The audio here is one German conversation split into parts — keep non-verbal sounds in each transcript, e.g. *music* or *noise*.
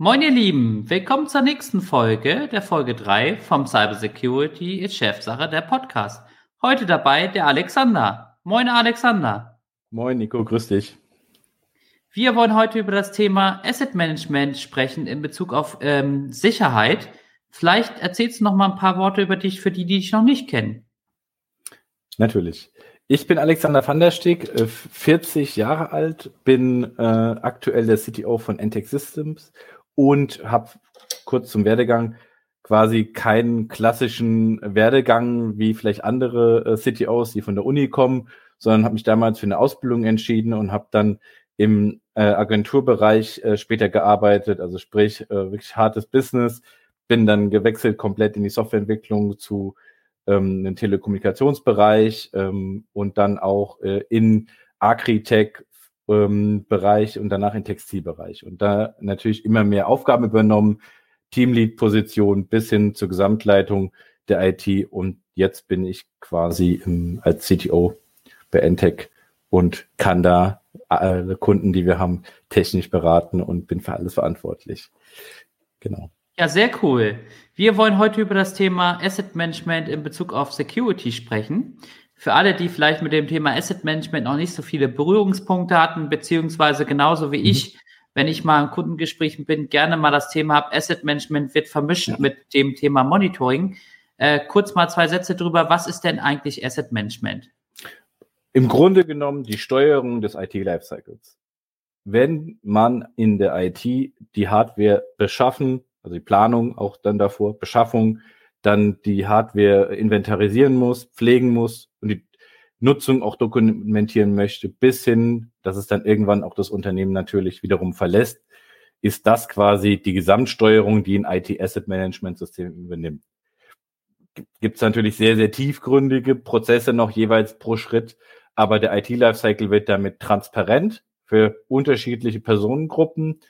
Moin ihr Lieben, willkommen zur nächsten Folge, der Folge 3 vom Cybersecurity ist Chefsache der Podcast. Heute dabei der Alexander. Moin Alexander. Moin Nico, grüß dich. Wir wollen heute über das Thema Asset Management sprechen in Bezug auf ähm, Sicherheit. Vielleicht erzählst du noch mal ein paar Worte über dich für die, die dich noch nicht kennen. Natürlich. Ich bin Alexander van der Steg, 40 äh, Jahre alt, bin äh, aktuell der CTO von Entech Systems und habe kurz zum Werdegang quasi keinen klassischen Werdegang wie vielleicht andere äh, CTOs, die von der Uni kommen, sondern habe mich damals für eine Ausbildung entschieden und habe dann im äh, Agenturbereich äh, später gearbeitet, also sprich äh, wirklich hartes Business, bin dann gewechselt komplett in die Softwareentwicklung zu ähm, einem Telekommunikationsbereich ähm, und dann auch äh, in Agritech ähm, Bereich und danach in Textilbereich. Und da natürlich immer mehr Aufgaben übernommen, Teamlead-Position bis hin zur Gesamtleitung der IT. Und jetzt bin ich quasi im, als CTO bei Entech und kann da alle Kunden, die wir haben, technisch beraten und bin für alles verantwortlich. Genau. Ja, sehr cool. Wir wollen heute über das Thema Asset Management in Bezug auf Security sprechen für alle, die vielleicht mit dem Thema Asset Management noch nicht so viele Berührungspunkte hatten, beziehungsweise genauso wie mhm. ich, wenn ich mal in Kundengesprächen bin, gerne mal das Thema habe, Asset Management wird vermischt ja. mit dem Thema Monitoring. Äh, kurz mal zwei Sätze drüber. Was ist denn eigentlich Asset Management? Im Grunde genommen die Steuerung des IT-Lifecycles. Wenn man in der IT die Hardware beschaffen, also die Planung auch dann davor, Beschaffung, dann die Hardware inventarisieren muss, pflegen muss und die Nutzung auch dokumentieren möchte, bis hin, dass es dann irgendwann auch das Unternehmen natürlich wiederum verlässt, ist das quasi die Gesamtsteuerung, die ein IT-Asset-Management-System übernimmt. Gibt es natürlich sehr, sehr tiefgründige Prozesse noch jeweils pro Schritt, aber der IT-Lifecycle wird damit transparent für unterschiedliche Personengruppen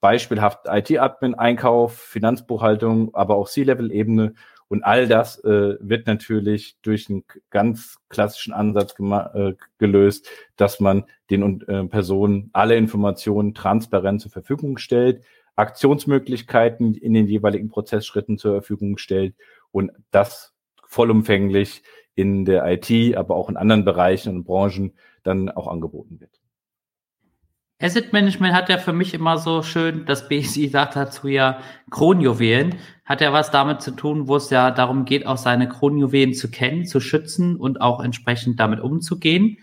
beispielhaft IT-Admin, Einkauf, Finanzbuchhaltung, aber auch C-Level-Ebene. Und all das äh, wird natürlich durch einen ganz klassischen Ansatz äh, gelöst, dass man den äh, Personen alle Informationen transparent zur Verfügung stellt, Aktionsmöglichkeiten in den jeweiligen Prozessschritten zur Verfügung stellt und das vollumfänglich in der IT, aber auch in anderen Bereichen und Branchen dann auch angeboten wird. Asset Management hat ja für mich immer so schön, das BSI *laughs* sagt dazu ja Kronjuwelen, hat ja was damit zu tun, wo es ja darum geht, auch seine Kronjuwelen zu kennen, zu schützen und auch entsprechend damit umzugehen.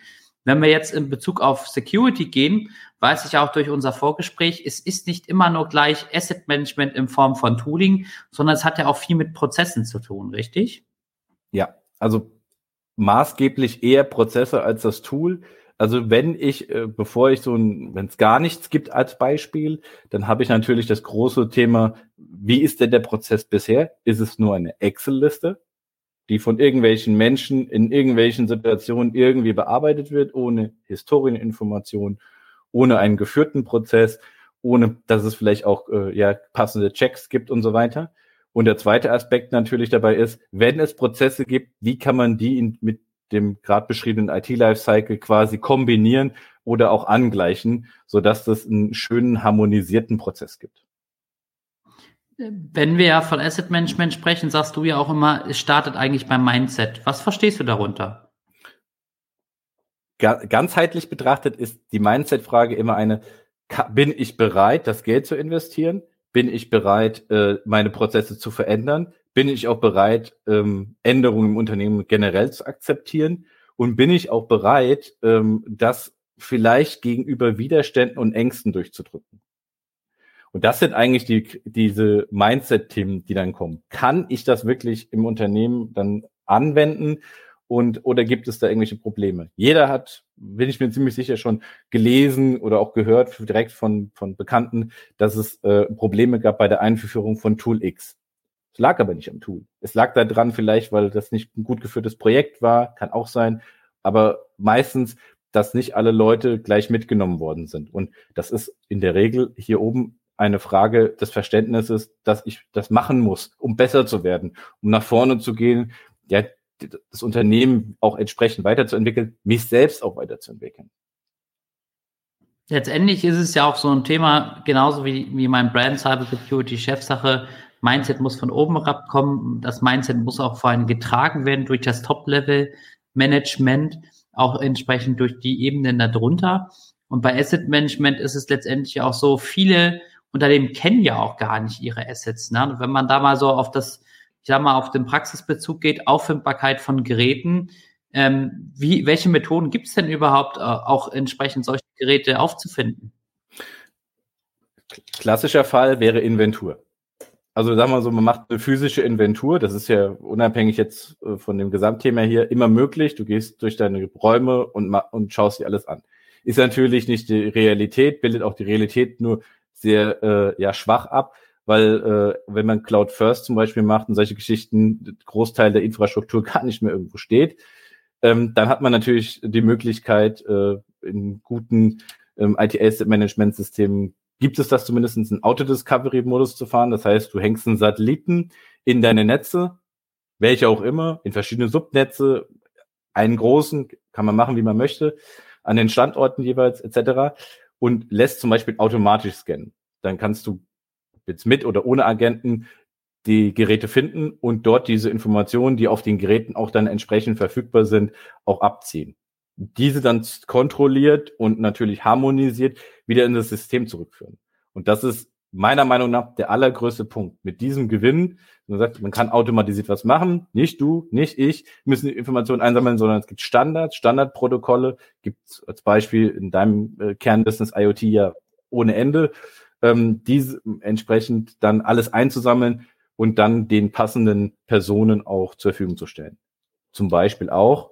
Wenn wir jetzt in Bezug auf Security gehen, weiß ich auch durch unser Vorgespräch, es ist nicht immer nur gleich Asset Management in Form von Tooling, sondern es hat ja auch viel mit Prozessen zu tun, richtig? Ja, also maßgeblich eher Prozesse als das Tool. Also wenn ich, äh, bevor ich so ein, wenn es gar nichts gibt als Beispiel, dann habe ich natürlich das große Thema, wie ist denn der Prozess bisher? Ist es nur eine Excel-Liste, die von irgendwelchen Menschen in irgendwelchen Situationen irgendwie bearbeitet wird, ohne Historieninformation, ohne einen geführten Prozess, ohne dass es vielleicht auch äh, ja, passende Checks gibt und so weiter. Und der zweite Aspekt natürlich dabei ist, wenn es Prozesse gibt, wie kann man die in, mit dem gerade beschriebenen IT-Lifecycle quasi kombinieren oder auch angleichen, so dass das einen schönen harmonisierten Prozess gibt. Wenn wir ja von Asset Management sprechen, sagst du ja auch immer, es startet eigentlich beim Mindset. Was verstehst du darunter? Ganzheitlich betrachtet ist die Mindset-Frage immer eine, bin ich bereit, das Geld zu investieren? Bin ich bereit, äh, meine Prozesse zu verändern? Bin ich auch bereit, ähm, Änderungen im Unternehmen generell zu akzeptieren und bin ich auch bereit, ähm, das vielleicht gegenüber Widerständen und Ängsten durchzudrücken. Und das sind eigentlich die, diese Mindset-Themen, die dann kommen. Kann ich das wirklich im Unternehmen dann anwenden? Und, oder gibt es da irgendwelche Probleme? Jeder hat, bin ich mir ziemlich sicher schon gelesen oder auch gehört direkt von, von Bekannten, dass es äh, Probleme gab bei der Einführung von Tool X. Es lag aber nicht am Tool. Es lag da dran vielleicht, weil das nicht ein gut geführtes Projekt war, kann auch sein. Aber meistens, dass nicht alle Leute gleich mitgenommen worden sind. Und das ist in der Regel hier oben eine Frage des Verständnisses, dass ich das machen muss, um besser zu werden, um nach vorne zu gehen, ja, das Unternehmen auch entsprechend weiterzuentwickeln, mich selbst auch weiterzuentwickeln. Letztendlich ist es ja auch so ein Thema, genauso wie, wie mein Brand Cyber Security Chefsache. Mindset muss von oben herabkommen. Das Mindset muss auch vor allem getragen werden durch das Top-Level Management, auch entsprechend durch die Ebenen darunter. Und bei Asset Management ist es letztendlich auch so, viele Unternehmen kennen ja auch gar nicht ihre Assets. Ne? Und wenn man da mal so auf das, ich sag mal, auf den Praxisbezug geht, Auffindbarkeit von Geräten, ähm, wie, welche Methoden gibt es denn überhaupt, äh, auch entsprechend solche Geräte aufzufinden? Klassischer Fall wäre Inventur. Also sagen wir so, man macht eine physische Inventur, das ist ja unabhängig jetzt äh, von dem Gesamtthema hier immer möglich. Du gehst durch deine Räume und, und schaust dir alles an. Ist natürlich nicht die Realität, bildet auch die Realität nur sehr äh, ja, schwach ab, weil äh, wenn man Cloud First zum Beispiel macht und solche Geschichten, Großteil der Infrastruktur *laughs* gar nicht mehr irgendwo steht, ähm, dann hat man natürlich die Möglichkeit, äh, in guten ähm, IT-Asset-Management-Systemen gibt es das zumindest in Auto-Discovery-Modus zu fahren. Das heißt, du hängst einen Satelliten in deine Netze, welche auch immer, in verschiedene Subnetze, einen großen, kann man machen, wie man möchte, an den Standorten jeweils etc. und lässt zum Beispiel automatisch scannen. Dann kannst du jetzt mit oder ohne Agenten die Geräte finden und dort diese Informationen, die auf den Geräten auch dann entsprechend verfügbar sind, auch abziehen. Diese dann kontrolliert und natürlich harmonisiert wieder in das System zurückführen. Und das ist meiner Meinung nach der allergrößte Punkt. Mit diesem Gewinn, man sagt, man kann automatisiert was machen, nicht du, nicht ich, müssen die Informationen einsammeln, sondern es gibt Standards, Standardprotokolle, gibt als Beispiel in deinem äh, Kernbusiness IoT ja ohne Ende, ähm, diese entsprechend dann alles einzusammeln, und dann den passenden Personen auch zur Verfügung zu stellen. Zum Beispiel auch,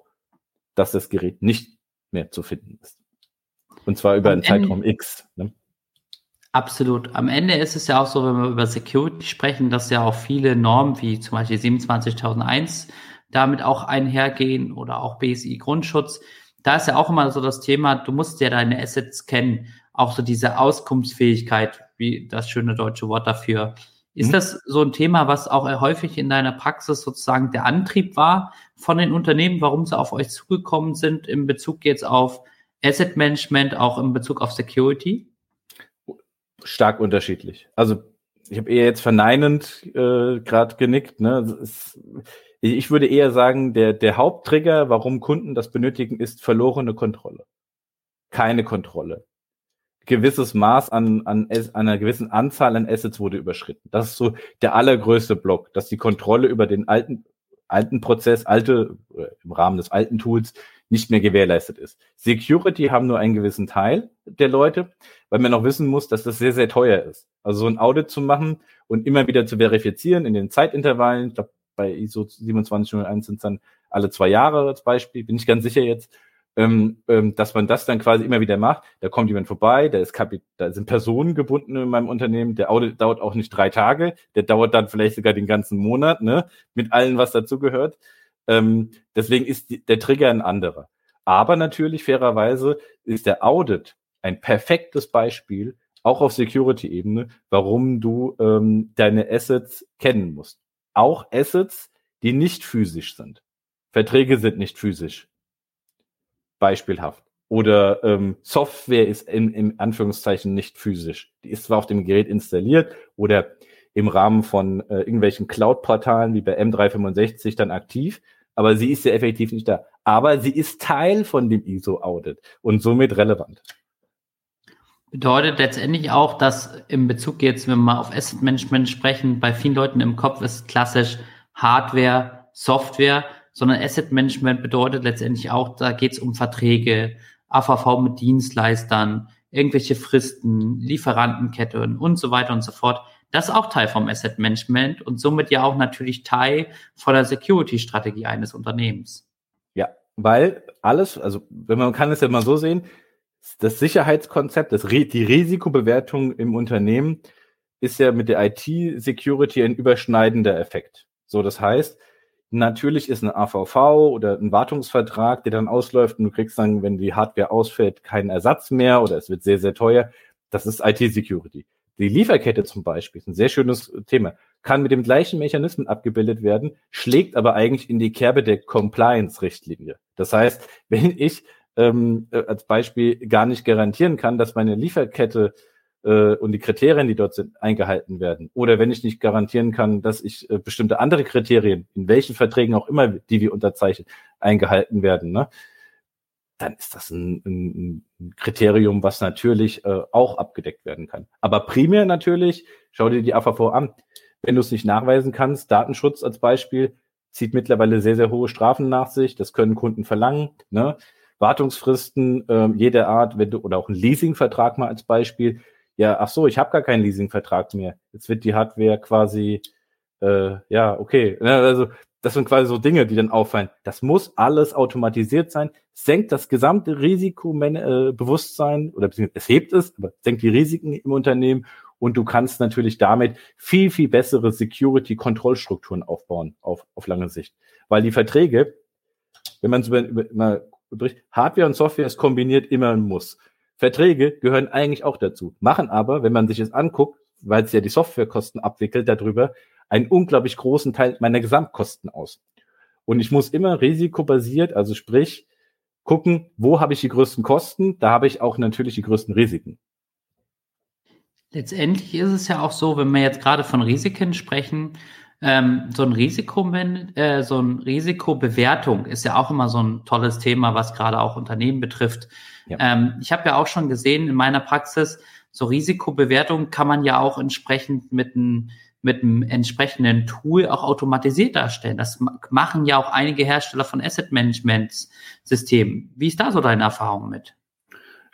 dass das Gerät nicht mehr zu finden ist. Und zwar über Am einen Zeitraum X. Ne? Absolut. Am Ende ist es ja auch so, wenn wir über Security sprechen, dass ja auch viele Normen wie zum Beispiel 27001 damit auch einhergehen oder auch BSI Grundschutz. Da ist ja auch immer so das Thema, du musst ja deine Assets kennen. Auch so diese Auskunftsfähigkeit, wie das schöne deutsche Wort dafür, ist mhm. das so ein Thema, was auch häufig in deiner Praxis sozusagen der Antrieb war von den Unternehmen, warum sie auf euch zugekommen sind in Bezug jetzt auf Asset Management, auch in Bezug auf Security? Stark unterschiedlich. Also ich habe eher jetzt verneinend äh, gerade genickt. Ne? Ist, ich würde eher sagen, der, der Haupttrigger, warum Kunden das benötigen, ist verlorene Kontrolle. Keine Kontrolle gewisses Maß an, an, an einer gewissen Anzahl an Assets wurde überschritten. Das ist so der allergrößte Block, dass die Kontrolle über den alten, alten Prozess, alte, äh, im Rahmen des alten Tools nicht mehr gewährleistet ist. Security haben nur einen gewissen Teil der Leute, weil man noch wissen muss, dass das sehr, sehr teuer ist. Also so ein Audit zu machen und immer wieder zu verifizieren in den Zeitintervallen, ich glaube, bei ISO 2701 sind es dann alle zwei Jahre als Beispiel, bin ich ganz sicher jetzt, ähm, ähm, dass man das dann quasi immer wieder macht. Da kommt jemand vorbei, da ist Kapit da sind Personen gebunden in meinem Unternehmen, der Audit dauert auch nicht drei Tage, der dauert dann vielleicht sogar den ganzen Monat, ne, mit allem, was dazugehört. Ähm, deswegen ist die, der Trigger ein anderer. Aber natürlich, fairerweise, ist der Audit ein perfektes Beispiel, auch auf Security-Ebene, warum du ähm, deine Assets kennen musst. Auch Assets, die nicht physisch sind. Verträge sind nicht physisch beispielhaft. Oder ähm, Software ist in, im Anführungszeichen nicht physisch. Die ist zwar auf dem Gerät installiert oder im Rahmen von äh, irgendwelchen Cloud-Portalen wie bei M365 dann aktiv, aber sie ist ja effektiv nicht da. Aber sie ist Teil von dem ISO-Audit und somit relevant. Bedeutet letztendlich auch, dass im Bezug jetzt, wenn wir mal auf Asset Management sprechen, bei vielen Leuten im Kopf ist klassisch Hardware, Software sondern Asset Management bedeutet letztendlich auch, da geht es um Verträge, AVV mit Dienstleistern, irgendwelche Fristen, Lieferantenketten und so weiter und so fort. Das ist auch Teil vom Asset Management und somit ja auch natürlich Teil von der Security-Strategie eines Unternehmens. Ja, weil alles, also wenn man kann es ja mal so sehen, das Sicherheitskonzept, das, die Risikobewertung im Unternehmen ist ja mit der IT-Security ein überschneidender Effekt. So, das heißt, natürlich ist ein AVV oder ein Wartungsvertrag, der dann ausläuft und du kriegst dann, wenn die Hardware ausfällt, keinen Ersatz mehr oder es wird sehr, sehr teuer. Das ist IT-Security. Die Lieferkette zum Beispiel ist ein sehr schönes Thema. Kann mit dem gleichen Mechanismen abgebildet werden, schlägt aber eigentlich in die Kerbe der Compliance-Richtlinie. Das heißt, *laughs* wenn ich ähm, äh, als Beispiel gar nicht garantieren kann, dass meine Lieferkette äh, und die Kriterien, die dort sind, eingehalten werden. Oder wenn ich nicht garantieren kann, dass ich äh, bestimmte andere Kriterien, in welchen Verträgen auch immer, die wir unterzeichnen, eingehalten werden, ne, dann ist das ein, ein, ein Kriterium, was natürlich äh, auch abgedeckt werden kann. Aber primär natürlich, schau dir die AVV an. Wenn du es nicht nachweisen kannst, Datenschutz als Beispiel, zieht mittlerweile sehr, sehr hohe Strafen nach sich. Das können Kunden verlangen. Ne? Wartungsfristen äh, jeder Art, wenn du, oder auch ein Leasingvertrag mal als Beispiel. Ja, ach so, ich habe gar keinen Leasingvertrag mehr. Jetzt wird die Hardware quasi, äh, ja, okay. Also das sind quasi so Dinge, die dann auffallen. Das muss alles automatisiert sein, senkt das gesamte Risikobewusstsein oder beziehungsweise es hebt es, aber senkt die Risiken im Unternehmen und du kannst natürlich damit viel, viel bessere Security-Kontrollstrukturen aufbauen auf, auf lange Sicht. Weil die Verträge, wenn man es über, über, über Hardware und Software ist kombiniert immer ein Muss. Verträge gehören eigentlich auch dazu, machen aber, wenn man sich es anguckt, weil es ja die Softwarekosten abwickelt darüber, einen unglaublich großen Teil meiner Gesamtkosten aus. Und ich muss immer risikobasiert, also sprich, gucken, wo habe ich die größten Kosten, da habe ich auch natürlich die größten Risiken. Letztendlich ist es ja auch so, wenn wir jetzt gerade von Risiken sprechen, ähm, so ein Risiko, äh, so ein Risikobewertung ist ja auch immer so ein tolles Thema, was gerade auch Unternehmen betrifft. Ja. Ähm, ich habe ja auch schon gesehen in meiner Praxis, so Risikobewertung kann man ja auch entsprechend mit einem mit einem entsprechenden Tool auch automatisiert darstellen. Das machen ja auch einige Hersteller von Asset Management Systemen. Wie ist da so deine Erfahrung mit?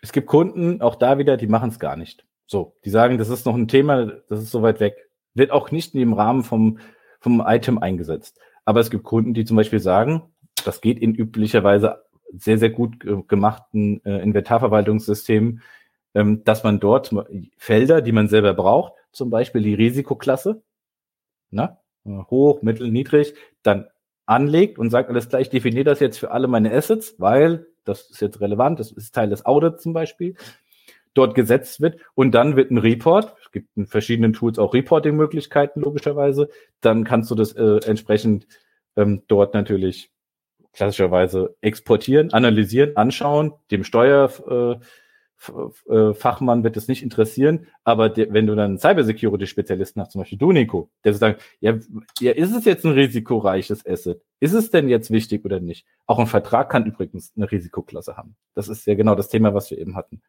Es gibt Kunden, auch da wieder, die machen es gar nicht. So, die sagen, das ist noch ein Thema, das ist so weit weg. Wird auch nicht in dem Rahmen vom, vom Item eingesetzt. Aber es gibt Kunden, die zum Beispiel sagen, das geht in üblicherweise sehr, sehr gut gemachten äh, Inventarverwaltungssystemen, ähm, dass man dort Felder, die man selber braucht, zum Beispiel die Risikoklasse, na, hoch, mittel, niedrig, dann anlegt und sagt, alles gleich, definiere das jetzt für alle meine Assets, weil das ist jetzt relevant, das ist Teil des Audits zum Beispiel, dort gesetzt wird und dann wird ein Report, es gibt in verschiedenen Tools auch Reporting-Möglichkeiten logischerweise, dann kannst du das äh, entsprechend ähm, dort natürlich klassischerweise exportieren, analysieren, anschauen, dem Steuer äh, äh, Fachmann wird es nicht interessieren, aber der, wenn du dann Cybersecurity-Spezialisten hast, zum Beispiel du, Nico, der sagt, ja, ja, ist es jetzt ein risikoreiches Asset? Ist es denn jetzt wichtig oder nicht? Auch ein Vertrag kann übrigens eine Risikoklasse haben. Das ist ja genau das Thema, was wir eben hatten.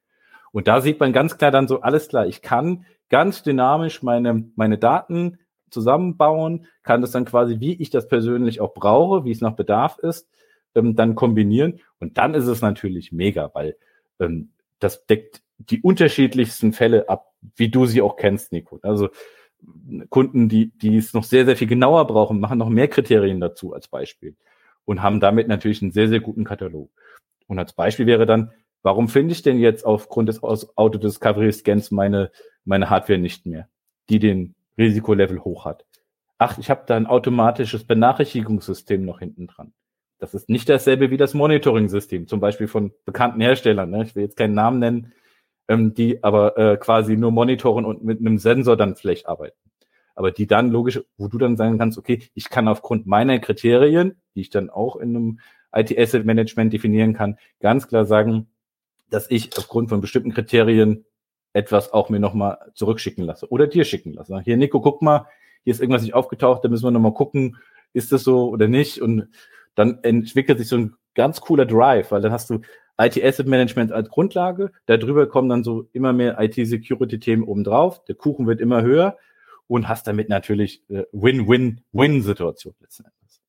Und da sieht man ganz klar dann so, alles klar, ich kann ganz dynamisch meine, meine Daten zusammenbauen, kann das dann quasi, wie ich das persönlich auch brauche, wie es nach Bedarf ist, ähm, dann kombinieren. Und dann ist es natürlich mega, weil ähm, das deckt die unterschiedlichsten Fälle ab, wie du sie auch kennst, Nico. Also Kunden, die, die es noch sehr, sehr viel genauer brauchen, machen noch mehr Kriterien dazu als Beispiel und haben damit natürlich einen sehr, sehr guten Katalog. Und als Beispiel wäre dann, warum finde ich denn jetzt aufgrund des Auto Discovery Scans meine, meine Hardware nicht mehr, die den Risikolevel hoch hat? Ach, ich habe da ein automatisches Benachrichtigungssystem noch hinten dran. Das ist nicht dasselbe wie das Monitoring-System, zum Beispiel von bekannten Herstellern. Ne? Ich will jetzt keinen Namen nennen, ähm, die aber äh, quasi nur monitoren und mit einem Sensor dann vielleicht arbeiten. Aber die dann logisch, wo du dann sagen kannst, okay, ich kann aufgrund meiner Kriterien, die ich dann auch in einem IT-Asset-Management definieren kann, ganz klar sagen, dass ich aufgrund von bestimmten Kriterien etwas auch mir nochmal zurückschicken lasse oder dir schicken lasse. Hier, Nico, guck mal, hier ist irgendwas nicht aufgetaucht, da müssen wir nochmal gucken, ist das so oder nicht? Und dann entwickelt sich so ein ganz cooler Drive, weil dann hast du IT Asset Management als Grundlage, darüber kommen dann so immer mehr IT Security Themen obendrauf, der Kuchen wird immer höher und hast damit natürlich äh, Win-Win-Win-Situation letzten Endes.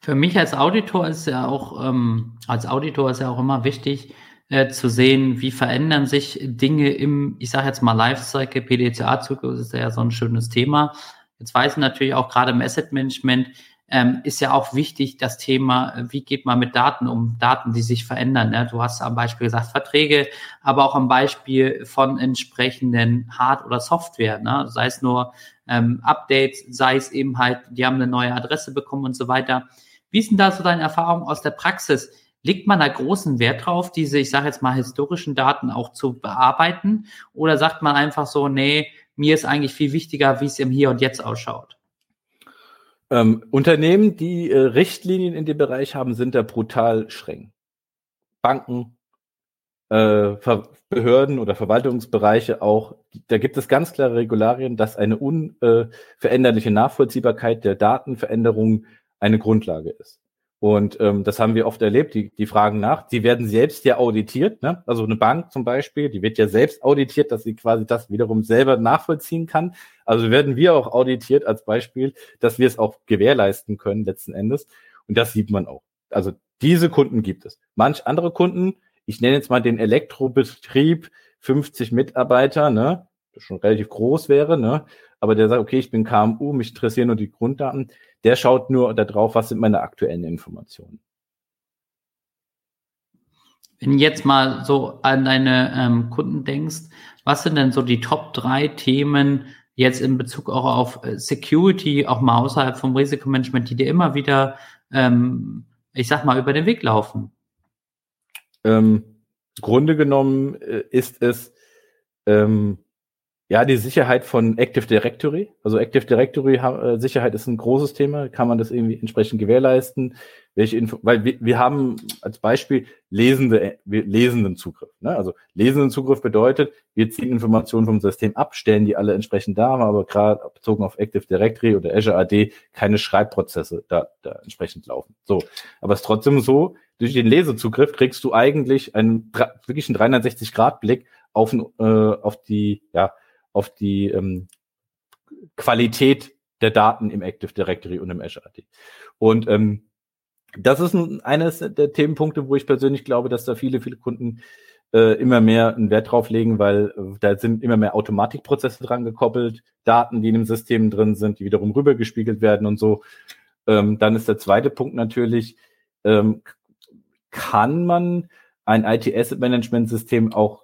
Für mich als Auditor ist ja auch, ähm, als Auditor ist ja auch immer wichtig, äh, zu sehen, wie verändern sich Dinge im, ich sage jetzt mal Lifecycle, PDCA-Zyklus ist ja so ein schönes Thema. Jetzt weiß ich natürlich auch gerade im Asset Management, ähm, ist ja auch wichtig das Thema, wie geht man mit Daten um, Daten, die sich verändern. Ne? Du hast am Beispiel gesagt Verträge, aber auch am Beispiel von entsprechenden Hard- oder Software, ne? sei es nur ähm, Updates, sei es eben halt, die haben eine neue Adresse bekommen und so weiter. Wie ist denn da so deine Erfahrung aus der Praxis? Legt man da großen Wert drauf, diese, ich sage jetzt mal, historischen Daten auch zu bearbeiten? Oder sagt man einfach so, nee, mir ist eigentlich viel wichtiger, wie es im Hier und Jetzt ausschaut? Ähm, Unternehmen, die äh, Richtlinien in dem Bereich haben, sind da brutal streng. Banken, äh, Behörden oder Verwaltungsbereiche auch, da gibt es ganz klare Regularien, dass eine unveränderliche Nachvollziehbarkeit der Datenveränderung eine Grundlage ist. Und ähm, das haben wir oft erlebt, die, die fragen nach. Die werden selbst ja auditiert. Ne? Also eine Bank zum Beispiel, die wird ja selbst auditiert, dass sie quasi das wiederum selber nachvollziehen kann. Also werden wir auch auditiert als Beispiel, dass wir es auch gewährleisten können letzten Endes. Und das sieht man auch. Also diese Kunden gibt es. Manch andere Kunden, ich nenne jetzt mal den Elektrobetrieb, 50 Mitarbeiter, ne, das schon relativ groß wäre, ne, aber der sagt, okay, ich bin KMU, mich interessieren nur die Grunddaten der schaut nur darauf, was sind meine aktuellen Informationen. Wenn du jetzt mal so an deine ähm, Kunden denkst, was sind denn so die Top drei Themen jetzt in Bezug auch auf äh, Security, auch mal außerhalb vom Risikomanagement, die dir immer wieder, ähm, ich sag mal, über den Weg laufen? Ähm, Grunde genommen äh, ist es ähm, ja, die Sicherheit von Active Directory. Also Active Directory äh, Sicherheit ist ein großes Thema. Kann man das irgendwie entsprechend gewährleisten? Welche Info weil wir, wir haben als Beispiel lesende, wir, lesenden Zugriff. Ne? Also lesenden Zugriff bedeutet, wir ziehen Informationen vom System ab, stellen die alle entsprechend da, haben aber gerade bezogen auf Active Directory oder Azure AD keine Schreibprozesse da, da entsprechend laufen. So. Aber es ist trotzdem so, durch den Lesezugriff kriegst du eigentlich einen wirklich einen 360 Grad Blick auf, äh, auf die, ja, auf die ähm, Qualität der Daten im Active Directory und im Azure AD. Und ähm, das ist ein, eines der Themenpunkte, wo ich persönlich glaube, dass da viele, viele Kunden äh, immer mehr einen Wert drauf legen, weil äh, da sind immer mehr Automatikprozesse dran gekoppelt, Daten, die in dem System drin sind, die wiederum rübergespiegelt werden und so. Ähm, dann ist der zweite Punkt natürlich, ähm, kann man ein IT-Asset-Management-System auch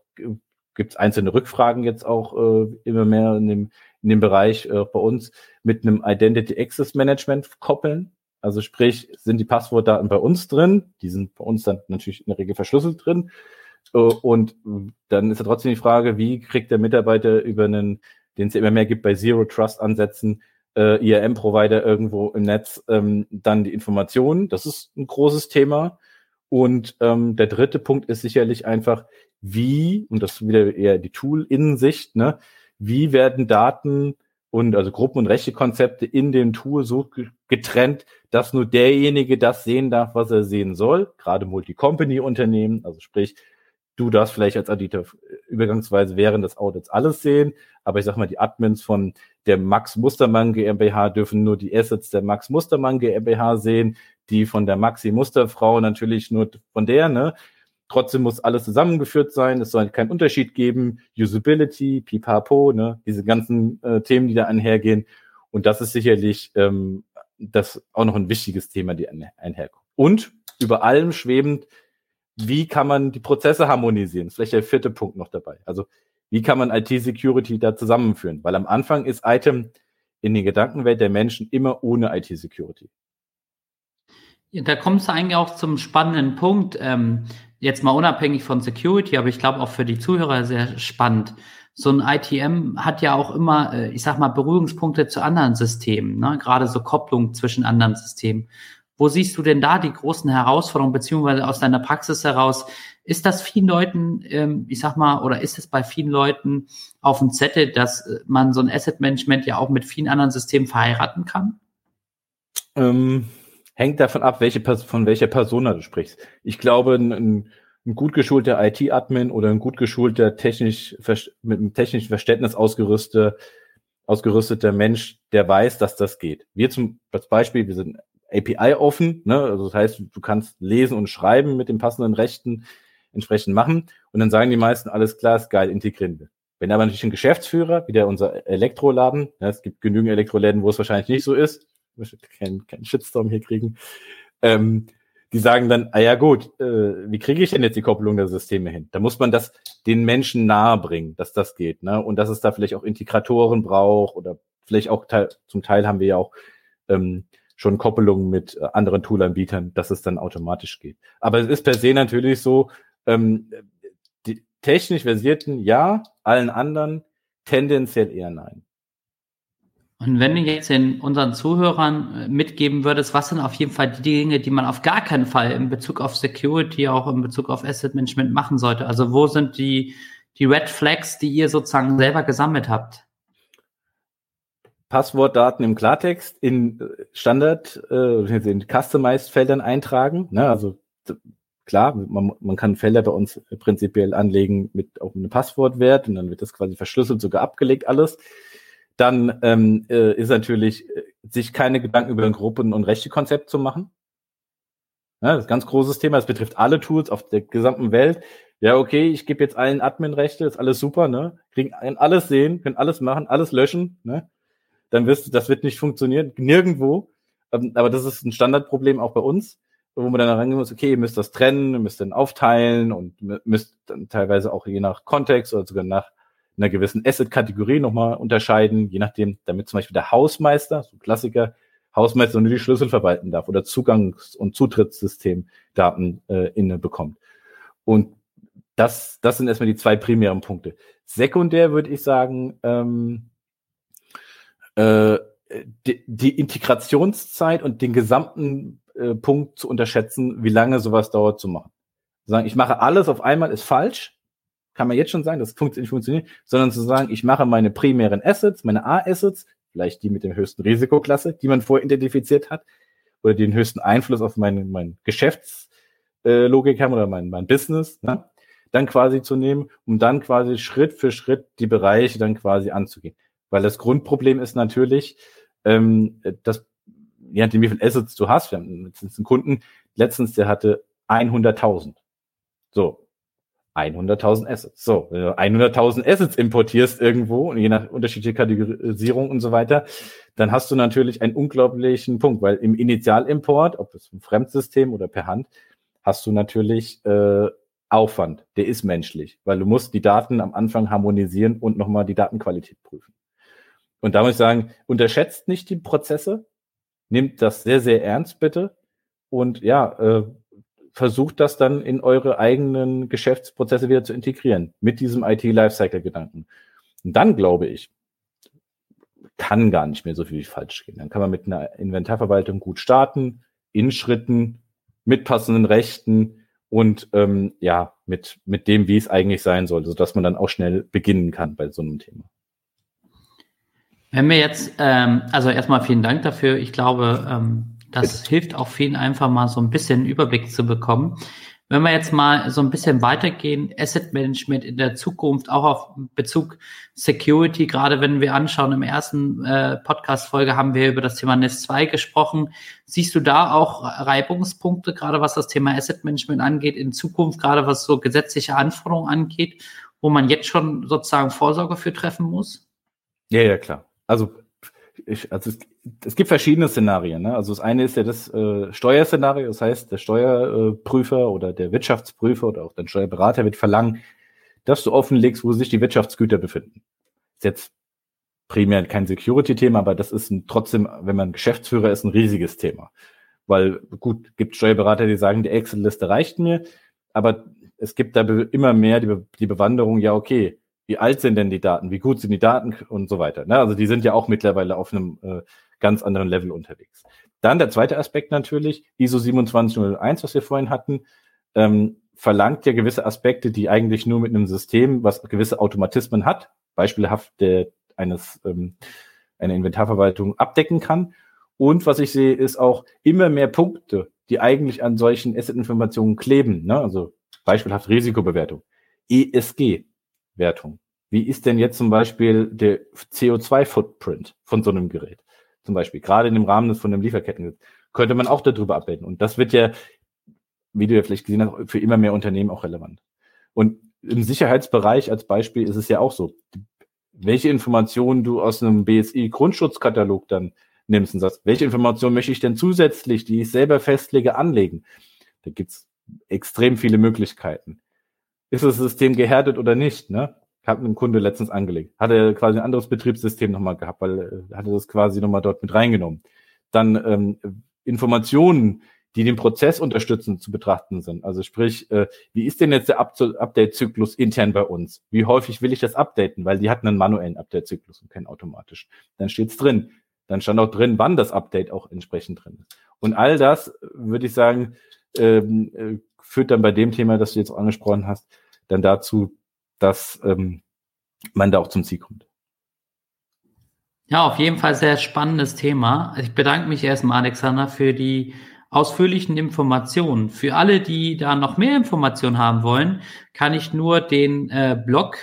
gibt es einzelne Rückfragen jetzt auch äh, immer mehr in dem, in dem Bereich äh, bei uns mit einem Identity Access Management koppeln. Also sprich, sind die Passwortdaten bei uns drin, die sind bei uns dann natürlich in der Regel verschlüsselt drin. Äh, und dann ist ja trotzdem die Frage, wie kriegt der Mitarbeiter über einen, den es immer mehr gibt bei Zero Trust Ansätzen, äh, IRM-Provider irgendwo im Netz, ähm, dann die Informationen. Das ist ein großes Thema. Und ähm, der dritte Punkt ist sicherlich einfach, wie, und das ist wieder eher die Tool-Innensicht, ne, wie werden Daten und also Gruppen- und Rechtekonzepte in dem Tool so getrennt, dass nur derjenige das sehen darf, was er sehen soll. Gerade Multi-Company-Unternehmen, also sprich, du darfst vielleicht als Auditor übergangsweise während des Audits alles sehen, aber ich sag mal, die Admins von der Max Mustermann GmbH dürfen nur die Assets der Max Mustermann GmbH sehen, die von der Maxi Musterfrau natürlich nur von der, ne? Trotzdem muss alles zusammengeführt sein. Es soll keinen Unterschied geben. Usability, Pipapo, ne? diese ganzen äh, Themen, die da einhergehen. Und das ist sicherlich ähm, das auch noch ein wichtiges Thema, die einherkommt. Und über allem schwebend, wie kann man die Prozesse harmonisieren? Vielleicht der vierte Punkt noch dabei. Also wie kann man IT-Security da zusammenführen? Weil am Anfang ist Item in den Gedankenwelt der Menschen immer ohne IT-Security. Da kommst du eigentlich auch zum spannenden Punkt. Ähm, jetzt mal unabhängig von Security, aber ich glaube auch für die Zuhörer sehr spannend. So ein ITM hat ja auch immer, äh, ich sag mal, Berührungspunkte zu anderen Systemen, ne? gerade so Kopplung zwischen anderen Systemen. Wo siehst du denn da die großen Herausforderungen, beziehungsweise aus deiner Praxis heraus? Ist das vielen Leuten, ähm, ich sag mal, oder ist es bei vielen Leuten auf dem Zettel, dass äh, man so ein Asset Management ja auch mit vielen anderen Systemen verheiraten kann? Ähm, hängt davon ab, welche, von welcher Persona du sprichst. Ich glaube, ein, ein gut geschulter IT-Admin oder ein gut geschulter, technisch, mit einem technischen Verständnis ausgerüsteter, ausgerüsteter Mensch, der weiß, dass das geht. Wir zum Beispiel, wir sind API offen, ne? also das heißt, du kannst lesen und schreiben mit den passenden Rechten entsprechend machen und dann sagen die meisten, alles klar, ist geil, integrieren wir. Wenn aber natürlich ein Geschäftsführer, wie der unser Elektroladen, ja, es gibt genügend Elektroläden, wo es wahrscheinlich nicht so ist, keinen kein Shitstorm hier kriegen. Ähm, die sagen dann, ah ja gut, äh, wie kriege ich denn jetzt die Kopplung der Systeme hin? Da muss man das den Menschen nahe bringen, dass das geht, ne? Und dass es da vielleicht auch Integratoren braucht oder vielleicht auch teil, zum Teil haben wir ja auch ähm, schon Koppelungen mit äh, anderen Toolanbietern, dass es dann automatisch geht. Aber es ist per se natürlich so, ähm, die technisch versierten ja, allen anderen tendenziell eher nein. Und wenn du jetzt den unseren Zuhörern äh, mitgeben würdest, was sind auf jeden Fall die Dinge, die man auf gar keinen Fall in Bezug auf Security, auch in Bezug auf Asset Management machen sollte? Also wo sind die, die Red Flags, die ihr sozusagen selber gesammelt habt? Passwortdaten im Klartext in äh, Standard, äh, in Customized Feldern eintragen. Ne? Also klar, man, man kann Felder bei uns prinzipiell anlegen mit auch einem Passwortwert und dann wird das quasi verschlüsselt sogar abgelegt alles. Dann ähm, äh, ist natürlich, äh, sich keine Gedanken über ein Gruppen- und Rechtekonzept zu machen. Ja, das ist ein ganz großes Thema. Das betrifft alle Tools auf der gesamten Welt. Ja, okay, ich gebe jetzt allen Admin-Rechte, ist alles super, ne? Kriegen alles sehen, können alles machen, alles löschen, ne? Dann wirst du, das wird nicht funktionieren, nirgendwo. Ähm, aber das ist ein Standardproblem auch bei uns wo man dann rangehen muss, okay, ihr müsst das trennen, ihr müsst dann aufteilen und müsst dann teilweise auch je nach Kontext oder sogar nach einer gewissen Asset-Kategorie nochmal unterscheiden, je nachdem, damit zum Beispiel der Hausmeister, so ein Klassiker, Hausmeister nur die Schlüssel verwalten darf oder Zugangs- und Zutrittssystemdaten äh, inne bekommt. Und das, das sind erstmal die zwei primären Punkte. Sekundär würde ich sagen, ähm, äh, die, die Integrationszeit und den gesamten äh, Punkt zu unterschätzen, wie lange sowas dauert zu machen. Sagen, ich mache alles auf einmal ist falsch, kann man jetzt schon sagen, das funktioniert nicht funktioniert, sondern zu sagen, ich mache meine primären Assets, meine A-Assets, vielleicht die mit der höchsten Risikoklasse, die man vorher identifiziert hat, oder den höchsten Einfluss auf meine, mein Geschäftslogik äh, haben oder mein, mein Business, ne? dann quasi zu nehmen, um dann quasi Schritt für Schritt die Bereiche dann quasi anzugehen. Weil das Grundproblem ist natürlich, ähm, das je nachdem, wie viel Assets du hast. Wir haben letztens einen Kunden, letztens, der hatte 100.000. So. 100.000 Assets. So, wenn du 100.000 Assets importierst irgendwo, je nach unterschiedlicher Kategorisierung und so weiter, dann hast du natürlich einen unglaublichen Punkt, weil im Initialimport, ob es ein Fremdsystem oder per Hand, hast du natürlich äh, Aufwand. Der ist menschlich, weil du musst die Daten am Anfang harmonisieren und nochmal die Datenqualität prüfen. Und da muss ich sagen, unterschätzt nicht die Prozesse, Nehmt das sehr, sehr ernst, bitte. Und ja, äh, versucht das dann in eure eigenen Geschäftsprozesse wieder zu integrieren mit diesem IT-Lifecycle-Gedanken. Und dann glaube ich, kann gar nicht mehr so viel falsch gehen. Dann kann man mit einer Inventarverwaltung gut starten, in Schritten, mit passenden Rechten und ähm, ja, mit, mit dem, wie es eigentlich sein soll, sodass man dann auch schnell beginnen kann bei so einem Thema. Wenn wir jetzt, ähm, also erstmal vielen Dank dafür. Ich glaube, ähm, das hilft auch vielen einfach mal so ein bisschen Überblick zu bekommen. Wenn wir jetzt mal so ein bisschen weitergehen, Asset Management in der Zukunft, auch auf Bezug Security, gerade wenn wir anschauen, im ersten äh, Podcast-Folge haben wir über das Thema NIS 2 gesprochen. Siehst du da auch Reibungspunkte, gerade was das Thema Asset Management angeht, in Zukunft, gerade was so gesetzliche Anforderungen angeht, wo man jetzt schon sozusagen Vorsorge für treffen muss? Ja, ja, klar also, ich, also es, es, gibt verschiedene Szenarien. Ne? Also das eine ist ja das äh, Steuerszenario, das heißt, der Steuerprüfer oder der Wirtschaftsprüfer oder auch der Steuerberater wird verlangen, dass du offenlegst, wo sich die Wirtschaftsgüter befinden. Ist jetzt primär kein Security-Thema, aber das ist ein, trotzdem, wenn man Geschäftsführer ist, ein riesiges Thema. Weil gut, gibt Steuerberater, die sagen, die Excel-Liste reicht mir, aber es gibt da immer mehr die, Be die Bewanderung, ja, okay, wie alt sind denn die Daten, wie gut sind die Daten und so weiter. Ne? Also die sind ja auch mittlerweile auf einem äh, ganz anderen Level unterwegs. Dann der zweite Aspekt natürlich, ISO 27001, was wir vorhin hatten, ähm, verlangt ja gewisse Aspekte, die eigentlich nur mit einem System, was gewisse Automatismen hat, beispielhaft der, eines ähm, einer Inventarverwaltung abdecken kann. Und was ich sehe, ist auch immer mehr Punkte, die eigentlich an solchen Asset-Informationen kleben. Ne? Also beispielhaft Risikobewertung, ESG, Wertung. Wie ist denn jetzt zum Beispiel der CO2-Footprint von so einem Gerät? Zum Beispiel, gerade in dem Rahmen von einem Lieferketten, könnte man auch darüber abbilden. Und das wird ja, wie du ja vielleicht gesehen hast, für immer mehr Unternehmen auch relevant. Und im Sicherheitsbereich als Beispiel ist es ja auch so. Welche Informationen du aus einem BSI-Grundschutzkatalog dann nimmst und sagst, welche Informationen möchte ich denn zusätzlich, die ich selber festlege, anlegen? Da gibt's extrem viele Möglichkeiten. Ist das System gehärtet oder nicht? Ne? Ich habe einen Kunde letztens angelegt. Hat er quasi ein anderes Betriebssystem nochmal gehabt, weil er hatte das quasi nochmal dort mit reingenommen. Dann ähm, Informationen, die den Prozess unterstützen, zu betrachten sind. Also sprich, äh, wie ist denn jetzt der Update-Zyklus intern bei uns? Wie häufig will ich das updaten? Weil die hatten einen manuellen Update-Zyklus und keinen automatischen. Dann steht's drin. Dann stand auch drin, wann das Update auch entsprechend drin ist. Und all das, würde ich sagen, ähm, äh, führt dann bei dem Thema, das du jetzt angesprochen hast, dann dazu, dass ähm, man da auch zum Ziel kommt. Ja, auf jeden Fall sehr spannendes Thema. Ich bedanke mich erstmal, Alexander, für die ausführlichen Informationen. Für alle, die da noch mehr Informationen haben wollen, kann ich nur den äh, Blog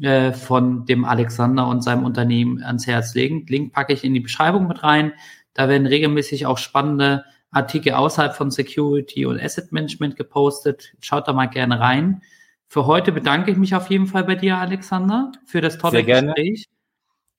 äh, von dem Alexander und seinem Unternehmen ans Herz legen. Link packe ich in die Beschreibung mit rein. Da werden regelmäßig auch spannende Artikel außerhalb von Security und Asset Management gepostet. Schaut da mal gerne rein. Für heute bedanke ich mich auf jeden Fall bei dir, Alexander, für das tolle sehr gerne. Gespräch.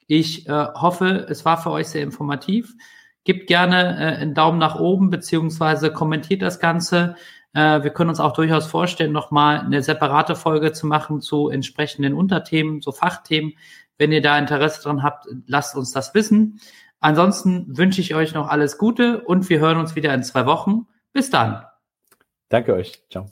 Ich äh, hoffe, es war für euch sehr informativ. Gebt gerne äh, einen Daumen nach oben, beziehungsweise kommentiert das Ganze. Äh, wir können uns auch durchaus vorstellen, nochmal eine separate Folge zu machen zu entsprechenden Unterthemen, so Fachthemen. Wenn ihr da Interesse dran habt, lasst uns das wissen. Ansonsten wünsche ich euch noch alles Gute und wir hören uns wieder in zwei Wochen. Bis dann. Danke euch. Ciao.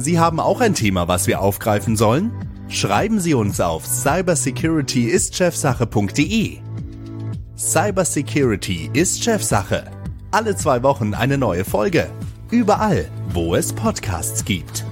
Sie haben auch ein Thema, was wir aufgreifen sollen? Schreiben Sie uns auf cybersecurityistchefsache.de. Cybersecurity ist Chefsache. Alle zwei Wochen eine neue Folge. Überall, wo es Podcasts gibt.